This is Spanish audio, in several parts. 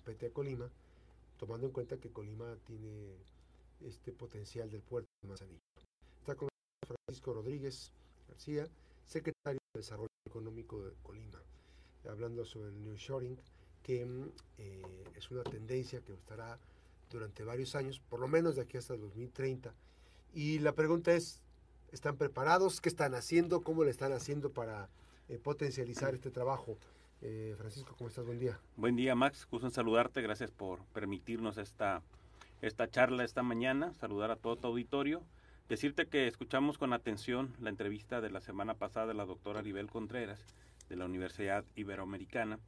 compete a Colima, tomando en cuenta que Colima tiene este potencial del puerto de Manzanillo. Está con Francisco Rodríguez García, secretario de Desarrollo Económico de Colima, hablando sobre el New Shoring, que mm, eh, es una tendencia que estará durante varios años, por lo menos de aquí hasta el 2030. Y la pregunta es, ¿están preparados? ¿Qué están haciendo? ¿Cómo le están haciendo para eh, potencializar este trabajo? Eh, Francisco, ¿cómo estás? Buen día. Buen día, Max. Gusto en saludarte. Gracias por permitirnos esta, esta charla esta mañana. Saludar a todo tu auditorio. Decirte que escuchamos con atención la entrevista de la semana pasada de la doctora Aribel Contreras de la Universidad Iberoamericana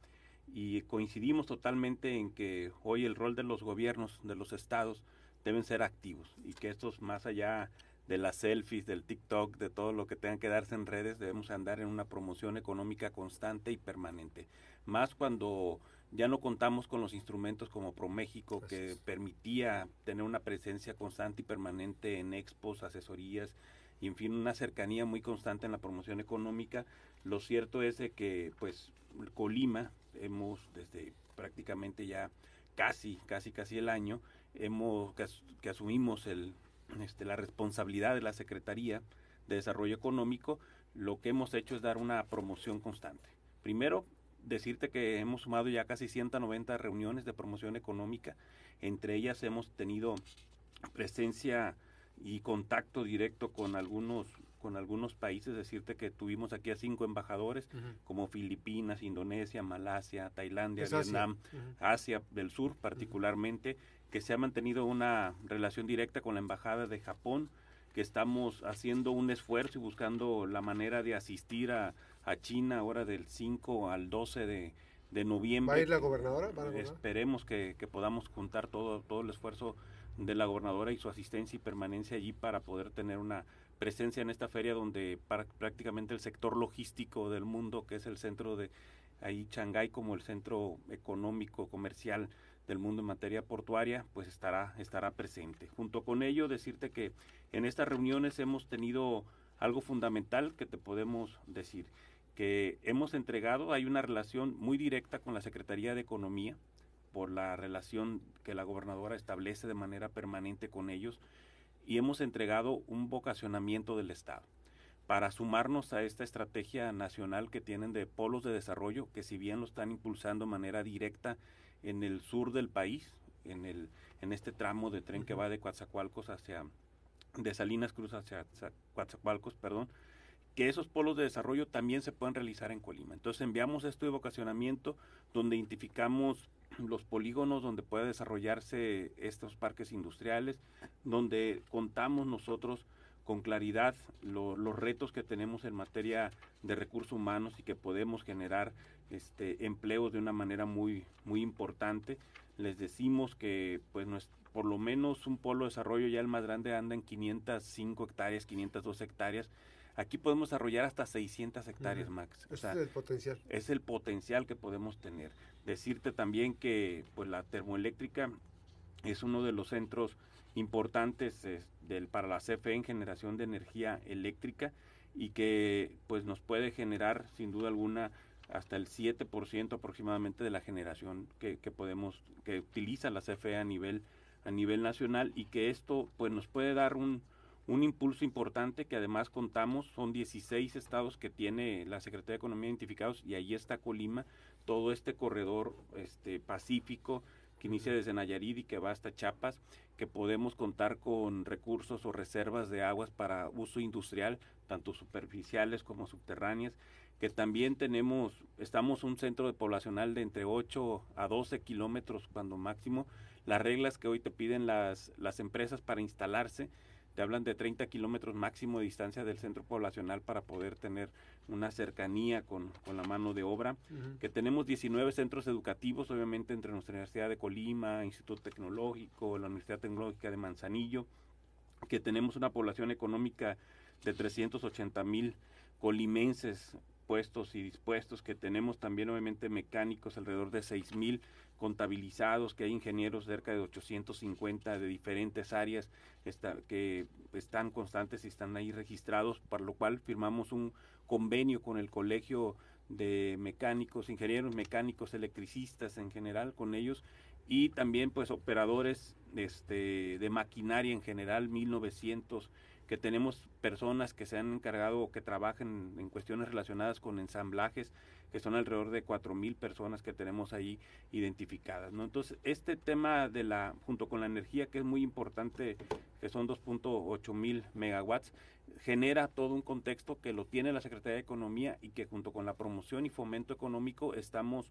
y coincidimos totalmente en que hoy el rol de los gobiernos, de los estados, deben ser activos y que estos más allá de las selfies, del TikTok, de todo lo que tenga que darse en redes, debemos andar en una promoción económica constante y permanente. Más cuando ya no contamos con los instrumentos como ProMéxico, que permitía tener una presencia constante y permanente en expos, asesorías, y en fin, una cercanía muy constante en la promoción económica. Lo cierto es de que, pues, Colima, hemos desde prácticamente ya casi, casi, casi el año, hemos, que, asumimos el, este, la responsabilidad de la Secretaría de Desarrollo Económico, lo que hemos hecho es dar una promoción constante. Primero, decirte que hemos sumado ya casi 190 reuniones de promoción económica. Entre ellas hemos tenido presencia y contacto directo con algunos con algunos países, decirte que tuvimos aquí a cinco embajadores, como Filipinas, Indonesia, Malasia, Tailandia, Vietnam, Asia. del Sur particularmente, que se ha mantenido una relación directa con la Embajada de Japón, que estamos haciendo un esfuerzo y buscando la manera de asistir a, China ahora del 5 al 12 de, noviembre. ¿Va a ir la gobernadora? Esperemos que, que, podamos juntar todo, todo el esfuerzo de la gobernadora y su asistencia y permanencia allí para poder tener una presencia en esta feria donde prácticamente el sector logístico del mundo, que es el centro de ahí Shanghái como el centro económico, comercial del mundo en materia portuaria, pues estará, estará presente. Junto con ello, decirte que en estas reuniones hemos tenido algo fundamental que te podemos decir, que hemos entregado, hay una relación muy directa con la Secretaría de Economía, por la relación que la gobernadora establece de manera permanente con ellos, y hemos entregado un vocacionamiento del Estado para sumarnos a esta estrategia nacional que tienen de polos de desarrollo, que si bien lo están impulsando de manera directa en el sur del país, en, el, en este tramo de tren que va de Coatzacoalcos hacia, de Salinas Cruz hacia Coatzacoalcos, perdón, que esos polos de desarrollo también se pueden realizar en Colima. Entonces enviamos esto de vocacionamiento donde identificamos los polígonos donde puede desarrollarse estos parques industriales, donde contamos nosotros con claridad los retos que tenemos en materia de recursos humanos y que podemos generar este, empleos de una manera muy, muy importante. Les decimos que pues por lo menos un polo de desarrollo ya el más grande anda en 505 hectáreas, 502 hectáreas, Aquí podemos desarrollar hasta 600 hectáreas, Max. es el potencial. Es el potencial que podemos tener. Decirte también que pues la termoeléctrica es uno de los centros importantes del, para la CFE en generación de energía eléctrica y que pues nos puede generar sin duda alguna hasta el 7% aproximadamente de la generación que, que, podemos que utiliza la CFE a nivel a nivel nacional y que esto pues nos puede dar un, un impulso importante que además contamos, son 16 estados que tiene la Secretaría de Economía identificados y ahí está Colima, todo este corredor este pacífico que inicia desde Nayarit y que va hasta Chiapas, que podemos contar con recursos o reservas de aguas para uso industrial, tanto superficiales como subterráneas, que también tenemos, estamos un centro de poblacional de entre 8 a 12 kilómetros cuando máximo, las reglas que hoy te piden las, las empresas para instalarse, te hablan de 30 kilómetros máximo de distancia del centro poblacional para poder tener una cercanía con, la mano de obra, que tenemos 19 centros educativos, obviamente entre nuestra Universidad de Colima, Instituto Tecnológico, la Universidad Tecnológica de Manzanillo, que tenemos una población económica de 380 mil colimenses puestos y dispuestos, que tenemos también obviamente mecánicos alrededor de 6 mil contabilizados, que hay ingenieros cerca de 850 de diferentes áreas que están constantes y están ahí registrados, para lo cual firmamos un convenio con el Colegio de mecánicos, ingenieros mecánicos, electricistas en general con ellos y también pues operadores este, de maquinaria en general, 1900 que tenemos personas que se han encargado o que trabajan en cuestiones relacionadas con ensamblajes, que son alrededor de 4.000 personas que tenemos ahí identificadas. Entonces, este tema de la, junto con la energía, que es muy importante, que son 2.8 mil megawatts, genera todo un contexto que lo tiene la Secretaría de Economía y que junto con la promoción y fomento económico estamos,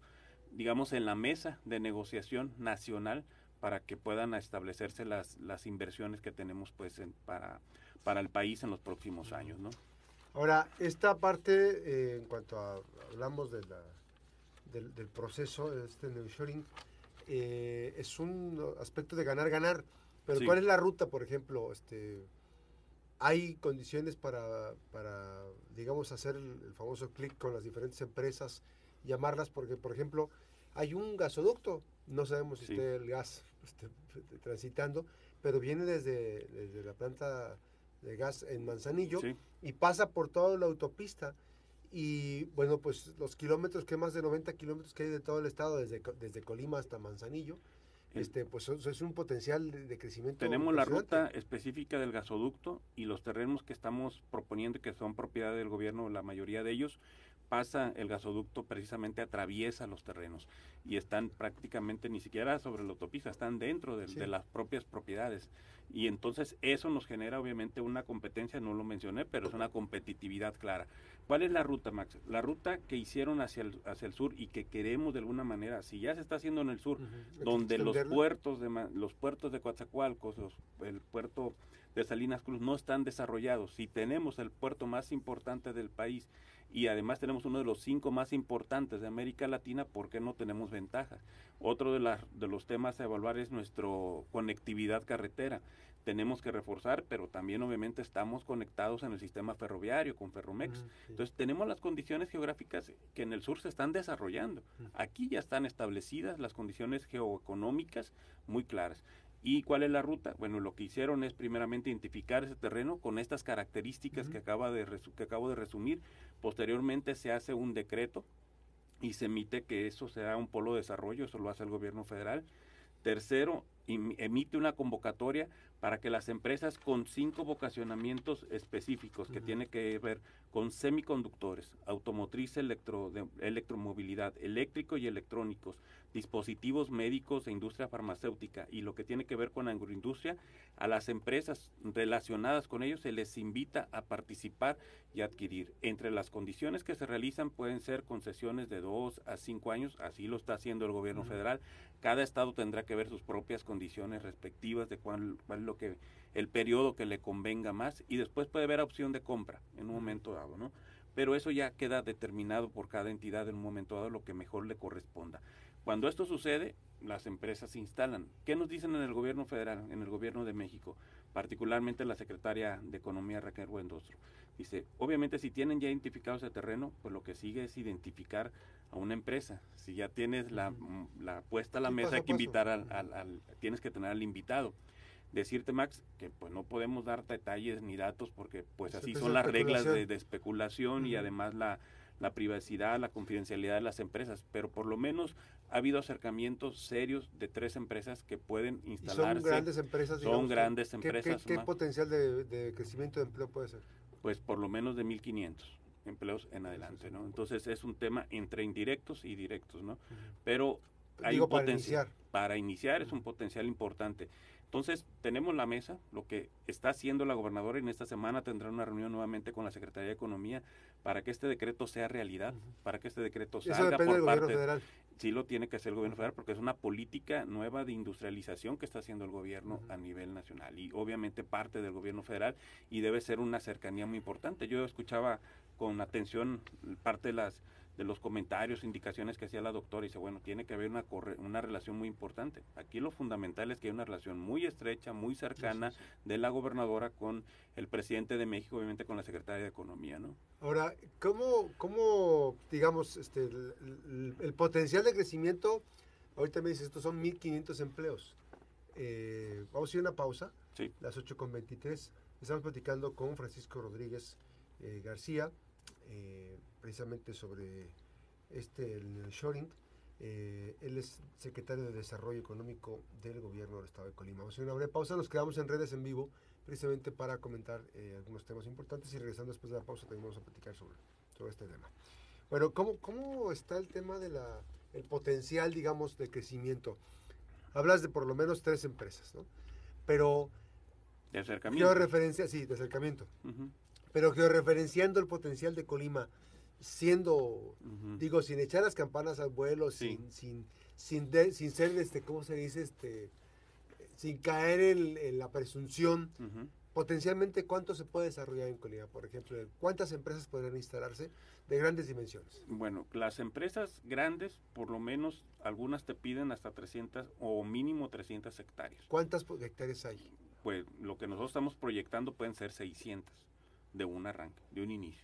digamos, en la mesa de negociación nacional para que puedan establecerse las, las inversiones que tenemos pues para para el país en los próximos años, ¿no? Ahora, esta parte, eh, en cuanto a, hablamos de la, del, del, proceso, de este nearshoring, eh, es un aspecto de ganar, ganar, pero sí. ¿cuál es la ruta, por ejemplo? Este, ¿Hay condiciones para, para digamos, hacer el, el famoso clic con las diferentes empresas, llamarlas? Porque, por ejemplo, hay un gasoducto, no sabemos si sí. esté el gas esté transitando, pero viene desde, desde la planta de gas en Manzanillo sí. y pasa por toda la autopista. Y bueno, pues los kilómetros, que más de 90 kilómetros que hay de todo el estado, desde, desde Colima hasta Manzanillo, este, pues eso es un potencial de, de crecimiento. Tenemos la ruta específica del gasoducto y los terrenos que estamos proponiendo, que son propiedad del gobierno, la mayoría de ellos, pasa el gasoducto precisamente atraviesa los terrenos y están prácticamente ni siquiera sobre la autopista, están dentro de, sí. de, las propias propiedades. Y entonces eso nos genera obviamente una competencia, no lo mencioné, pero es una competitividad clara. ¿Cuál es la ruta, Max? La ruta que hicieron hacia el, hacia el sur y que queremos de alguna manera, si ya se está haciendo en el sur, uh -huh. donde los puertos de los puertos de Coatzacoalcos, los, el puerto de Salinas Cruz no están desarrollados, si tenemos el puerto más importante del país y además tenemos uno de los cinco más importantes de América Latina, ¿por qué no tenemos ventaja? Otro de, la, de los temas a evaluar es nuestra conectividad carretera. Tenemos que reforzar, pero también obviamente estamos conectados en el sistema ferroviario con Ferromex. Sí. Entonces tenemos las condiciones geográficas que en el sur se están desarrollando. -huh. Aquí ya están establecidas las condiciones geoeconómicas muy claras. ¿Y cuál es la ruta? Bueno, lo que hicieron es primeramente identificar ese terreno con estas características uh -huh. que, acaba de que acabo de resumir. Posteriormente se hace un decreto y se emite que eso sea un polo de desarrollo, eso lo hace el gobierno federal. Tercero, emite una convocatoria para que las empresas con cinco vocacionamientos específicos que uh -huh. tiene que ver con semiconductores, automotriz, electro, de, electromovilidad, eléctrico y electrónicos, dispositivos médicos e industria farmacéutica y lo que tiene que ver con agroindustria, a las empresas relacionadas con ellos se les invita a participar y adquirir. Entre las condiciones que se realizan pueden ser concesiones de dos a cinco años, así lo está haciendo el gobierno uh -huh. federal. Cada estado tendrá que ver sus propias condiciones respectivas de cuál, cuál es lo que el periodo que le convenga más y después puede haber opción de compra en un momento dado, ¿no? Pero eso ya queda determinado por cada entidad en un momento dado lo que mejor le corresponda. Cuando esto sucede, las empresas se instalan. ¿Qué nos dicen en el gobierno federal, en el gobierno de México? Particularmente la secretaria de Economía Raquel Buendostro. Dice, obviamente si tienen ya identificado ese terreno, pues lo que sigue es identificar a una empresa. Si ya tienes la, la puesta a la mesa, hay que invitar al, al, al, tienes que tener al invitado decirte Max que pues no podemos dar detalles ni datos porque pues así son las reglas de, de especulación uh -huh. y además la, la privacidad, la confidencialidad de las empresas, pero por lo menos ha habido acercamientos serios de tres empresas que pueden instalarse. ¿Y son grandes empresas. Digamos, son grandes ¿qué, empresas. ¿Qué, qué potencial de, de, crecimiento de empleo puede ser? Pues por lo menos de 1.500 empleos en adelante, ¿no? Entonces es un tema entre indirectos y directos, ¿no? Pero hay Digo, un para iniciar. Para iniciar es un potencial importante. Entonces, tenemos la mesa, lo que está haciendo la gobernadora y en esta semana tendrá una reunión nuevamente con la Secretaría de Economía para que este decreto sea realidad, para que este decreto salga por del parte gobierno federal. Sí lo tiene que hacer el gobierno federal porque es una política nueva de industrialización que está haciendo el gobierno uh -huh. a nivel nacional y obviamente parte del gobierno federal y debe ser una cercanía muy importante. Yo escuchaba con atención parte de las de los comentarios, indicaciones que hacía la doctora, y dice, bueno, tiene que haber una, una relación muy importante. Aquí lo fundamental es que hay una relación muy estrecha, muy cercana sí, sí, sí. de la gobernadora con el presidente de México, obviamente con la secretaria de Economía, ¿no? Ahora, ¿cómo, cómo digamos, este, el, el, el potencial de crecimiento, ahorita me dices, estos son 1.500 empleos. Eh, vamos a ir a una pausa, sí. las 8.23. Estamos platicando con Francisco Rodríguez eh, García, eh, precisamente sobre este, el Shoring, eh, él es secretario de Desarrollo Económico del gobierno del estado de Colima. Vamos a hacer una breve pausa, nos quedamos en redes en vivo precisamente para comentar eh, algunos temas importantes y regresando después de la pausa también vamos a platicar sobre, sobre este tema. Bueno, ¿cómo, ¿cómo está el tema del el potencial, digamos, de crecimiento? Hablas de por lo menos tres empresas, ¿no? Pero... De acercamiento. referencia, sí, de acercamiento. Pero georreferenciando el potencial de Colima, siendo, digo, sin echar las campanas al vuelo, sin, sin, sin, sin ser, este, ¿cómo se dice? Este, sin caer en, la presunción, potencialmente cuánto se puede desarrollar en Colima, por ejemplo, cuántas empresas podrían instalarse de grandes dimensiones. Bueno, las empresas grandes, por lo menos algunas te piden hasta 300 o mínimo 300 hectáreas. ¿Cuántas hectáreas hay? Pues lo que nosotros estamos proyectando pueden ser 600 de un arranque, de un inicio.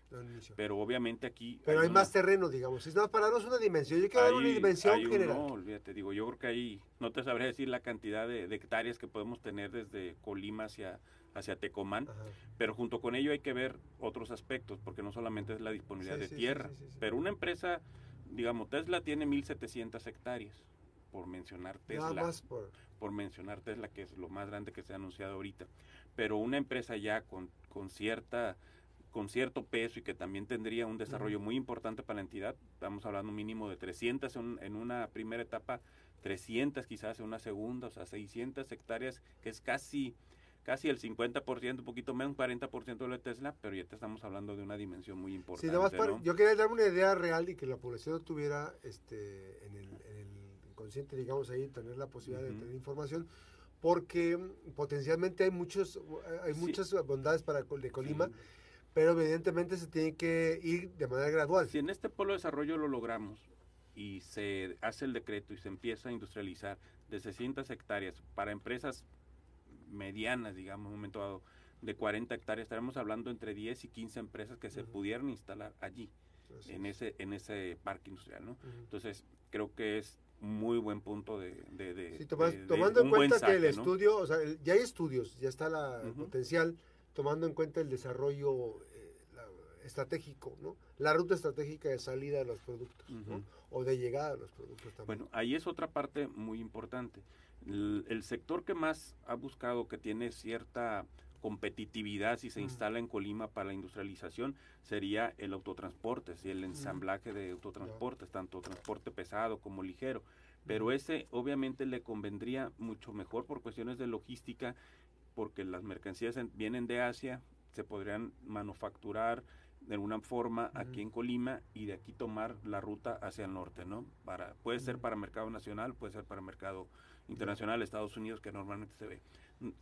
Pero obviamente aquí... Pero hay, más terreno, digamos. Es para darnos una dimensión. Yo quiero dar una dimensión general. No, olvídate, digo, yo creo que ahí no te sabré decir la cantidad de, hectáreas que podemos tener desde Colima hacia, hacia Tecomán, pero junto con ello hay que ver otros aspectos, porque no solamente es la disponibilidad de tierra, pero una empresa, digamos, Tesla tiene 1.700 hectáreas, por mencionar Tesla. por... por mencionar Tesla, que es lo más grande que se ha anunciado ahorita. Pero una empresa ya con con cierta con cierto peso y que también tendría un desarrollo muy importante para la entidad. Estamos hablando un mínimo de 300 en, una primera etapa, 300 quizás en una segunda, o sea, 600 hectáreas, que es casi casi el 50%, un poquito menos, un 40% de la Tesla, pero ya te estamos hablando de una dimensión muy importante. yo quería dar una idea real y que la población tuviera este, en, el, inconsciente, digamos ahí, tener la posibilidad de tener información porque potencialmente hay muchos hay muchas bondades para de Colima, pero evidentemente se tiene que ir de manera gradual. Si en este polo de desarrollo lo logramos y se hace el decreto y se empieza a industrializar de 600 hectáreas para empresas medianas, digamos, en un momento dado, de 40 hectáreas, estaremos hablando entre 10 y 15 empresas que se pudieran instalar allí, en ese, en ese parque industrial, ¿no? Entonces, creo que es muy buen punto de... de, tomando en cuenta que el estudio, o sea, ya hay estudios, ya está la, el potencial, tomando en cuenta el desarrollo eh, estratégico, ¿no? La ruta estratégica de salida de los productos, ¿no? O de llegada de los productos también. Bueno, ahí es otra parte muy importante. el sector que más ha buscado que tiene cierta competitividad si se instala en Colima para la industrialización sería el autotransporte, y el ensamblaje de autotransportes, tanto transporte pesado como ligero. Pero ese obviamente le convendría mucho mejor por cuestiones de logística, porque las mercancías vienen de Asia, se podrían manufacturar de alguna forma aquí en Colima y de aquí tomar la ruta hacia el norte, ¿no? Para, puede ser para mercado nacional, puede ser para mercado internacional, Estados Unidos, que normalmente se ve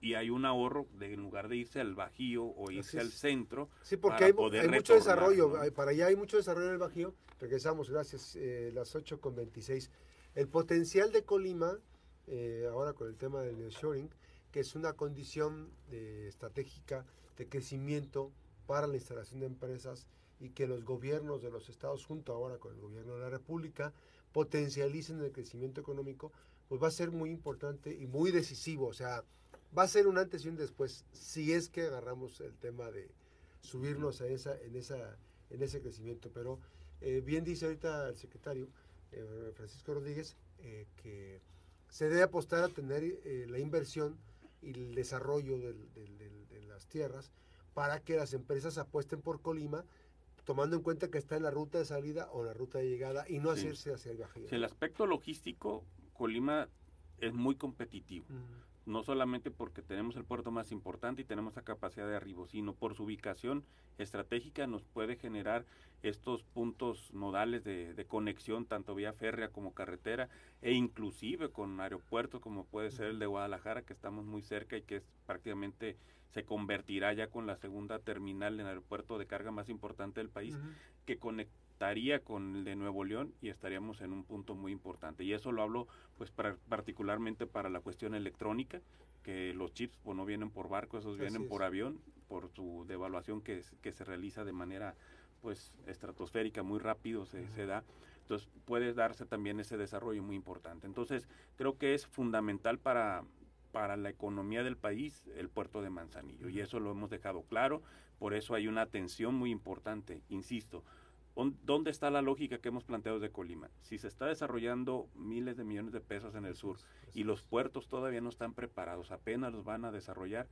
y hay un ahorro de en lugar de irse al Bajío o irse al centro. Sí, porque hay, mucho desarrollo, para allá hay mucho desarrollo en el Bajío. Regresamos, gracias, eh, las 8 con 26. El potencial de Colima, eh, ahora con el tema del nearshoring, que es una condición eh, estratégica de crecimiento para la instalación de empresas y que los gobiernos de los estados, junto ahora con el gobierno de la República, potencialicen el crecimiento económico, pues va a ser muy importante y muy decisivo. O sea, va a ser un antes y un después si es que agarramos el tema de subirnos a esa, en, esa, en ese crecimiento. Pero eh, bien dice ahorita el secretario eh, Francisco Rodríguez eh, que se debe apostar a tener la inversión y el desarrollo de las tierras para que las empresas apuesten por Colima tomando en cuenta que está en la ruta de salida o la ruta de llegada y no hacerse hacia el Bajío. el aspecto logístico, Colima es muy competitivo no solamente porque tenemos el puerto más importante y tenemos la capacidad de arribo, sino por su ubicación estratégica nos puede generar estos puntos nodales de, conexión, tanto vía férrea como carretera, e inclusive con aeropuertos como puede ser el de Guadalajara, que estamos muy cerca y que es prácticamente se convertirá ya con la segunda terminal en el aeropuerto de carga más importante del país, que conecta estaría con el de Nuevo León y estaríamos en un punto muy importante. Y eso lo hablo pues particularmente para la cuestión electrónica, que los chips pues, no vienen por barco, esos vienen por avión, por su devaluación que, que se realiza de manera pues estratosférica, muy rápido se, se da. Entonces puede darse también ese desarrollo muy importante. Entonces creo que es fundamental para, para la economía del país el puerto de Manzanillo y eso lo hemos dejado claro, por eso hay una atención muy importante, insisto, ¿Dónde está la lógica que hemos planteado de Colima? Si se está desarrollando miles de millones de pesos en el sur y los puertos todavía no están preparados, apenas los van a desarrollar,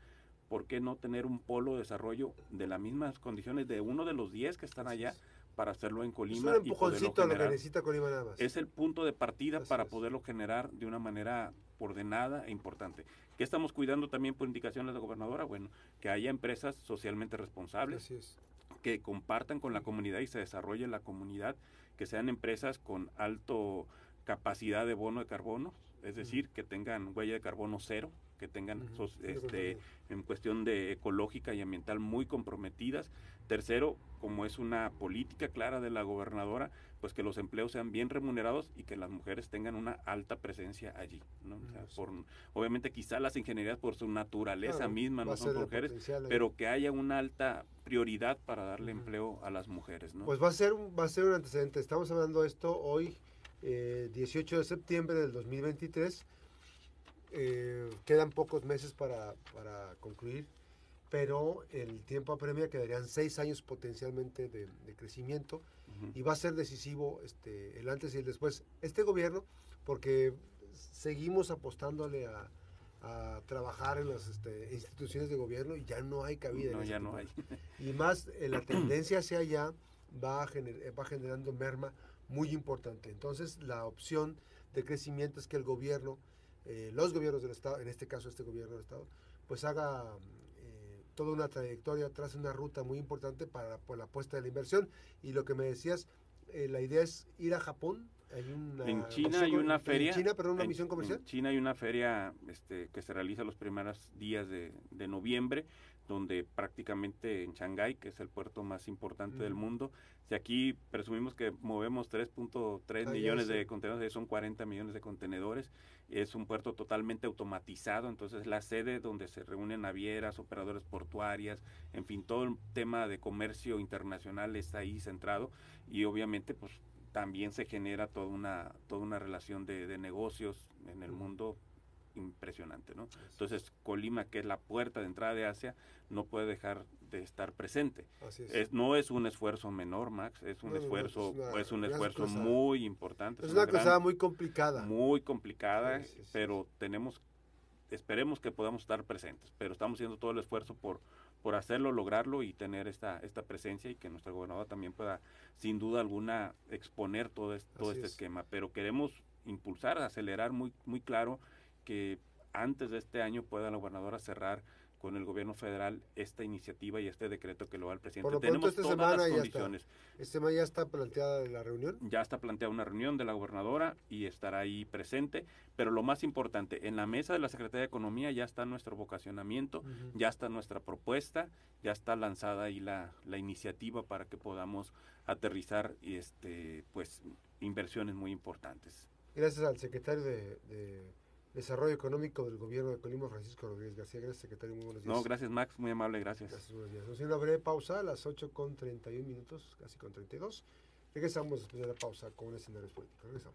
¿por qué no tener un polo de desarrollo de las mismas condiciones de uno de los 10 que están allá para hacerlo en Colima? Es un empujoncito a lo que necesita Colima nada más. Es el punto de partida para poderlo generar de una manera ordenada e importante. ¿Qué estamos cuidando también por indicaciones de la gobernadora? Bueno, que haya empresas socialmente responsables, que compartan con la comunidad y se desarrolle la comunidad, que sean empresas con alto capacidad de bono de carbono, es decir, que tengan huella de carbono cero, que tengan este, en cuestión de ecológica y ambiental muy comprometidas. Tercero, como es una política clara de la gobernadora, pues que los empleos sean bien remunerados y que las mujeres tengan una alta presencia allí. ¿no? por, obviamente quizá las ingenierías por su naturaleza misma no son mujeres, pero que haya una alta prioridad para darle empleo a las mujeres. ¿no? Pues va a ser, va a ser un antecedente. Estamos hablando de esto hoy, 18 eh, de septiembre del 2023 eh, quedan pocos meses para, concluir, pero el tiempo apremia, quedarían seis años potencialmente de, crecimiento y va a ser decisivo este, el antes y el después. Este gobierno, porque seguimos apostándole a, trabajar en las este, instituciones de gobierno y ya no hay cabida. No, ya no hay. Y más, eh, la tendencia hacia allá va, va generando merma muy importante. Entonces, la opción de crecimiento es que el gobierno eh, los gobiernos del Estado, en este caso este gobierno del Estado, pues haga eh, toda una trayectoria, trace una ruta muy importante para la apuesta de la inversión. Y lo que me decías, eh, la idea es ir a Japón. en China hay una feria. En China, pero una misión comercial. En China hay una feria este, que se realiza los primeros días de, de noviembre donde prácticamente en Shanghái, que es el puerto más importante del mundo, si aquí presumimos que movemos 3.3 millones de contenedores, son 40 millones de contenedores, es un puerto totalmente automatizado, entonces la sede donde se reúnen navieras, operadores portuarias, en fin, todo el tema de comercio internacional está ahí centrado y obviamente pues también se genera toda una, toda una relación de, de negocios en el mundo impresionante, ¿no? Entonces, Colima, que es la puerta de entrada de Asia, no puede dejar de estar presente. es. no es un esfuerzo menor, Max, es un esfuerzo, es, un esfuerzo muy importante. Es, una, cosa muy complicada. Muy complicada, pero tenemos, esperemos que podamos estar presentes, pero estamos haciendo todo el esfuerzo por por hacerlo, lograrlo y tener esta, esta presencia y que nuestra gobernadora también pueda, sin duda alguna, exponer todo, este, todo este esquema. Pero queremos impulsar, acelerar muy, muy claro que antes de este año pueda la gobernadora cerrar con el gobierno federal esta iniciativa y este decreto que lo va el presidente. Por Tenemos esta todas semana las condiciones. Ya está. ¿Esta semana ya está planteada la reunión? Ya está planteada una reunión de la gobernadora y estará ahí presente, pero lo más importante, en la mesa de la Secretaría de Economía ya está nuestro vocacionamiento, ya está nuestra propuesta, ya está lanzada ahí la, la iniciativa para que podamos aterrizar este pues inversiones muy importantes. Gracias al secretario de Desarrollo Económico del Gobierno de Colima, Francisco Rodríguez García. Gracias, secretario. Muy buenos días. No, gracias, Max. Muy amable, gracias. Gracias, buenos días. Vamos a una breve pausa a las 8 con 31 minutos, casi con 32. Regresamos después de la pausa con un escenario político. Regresamos.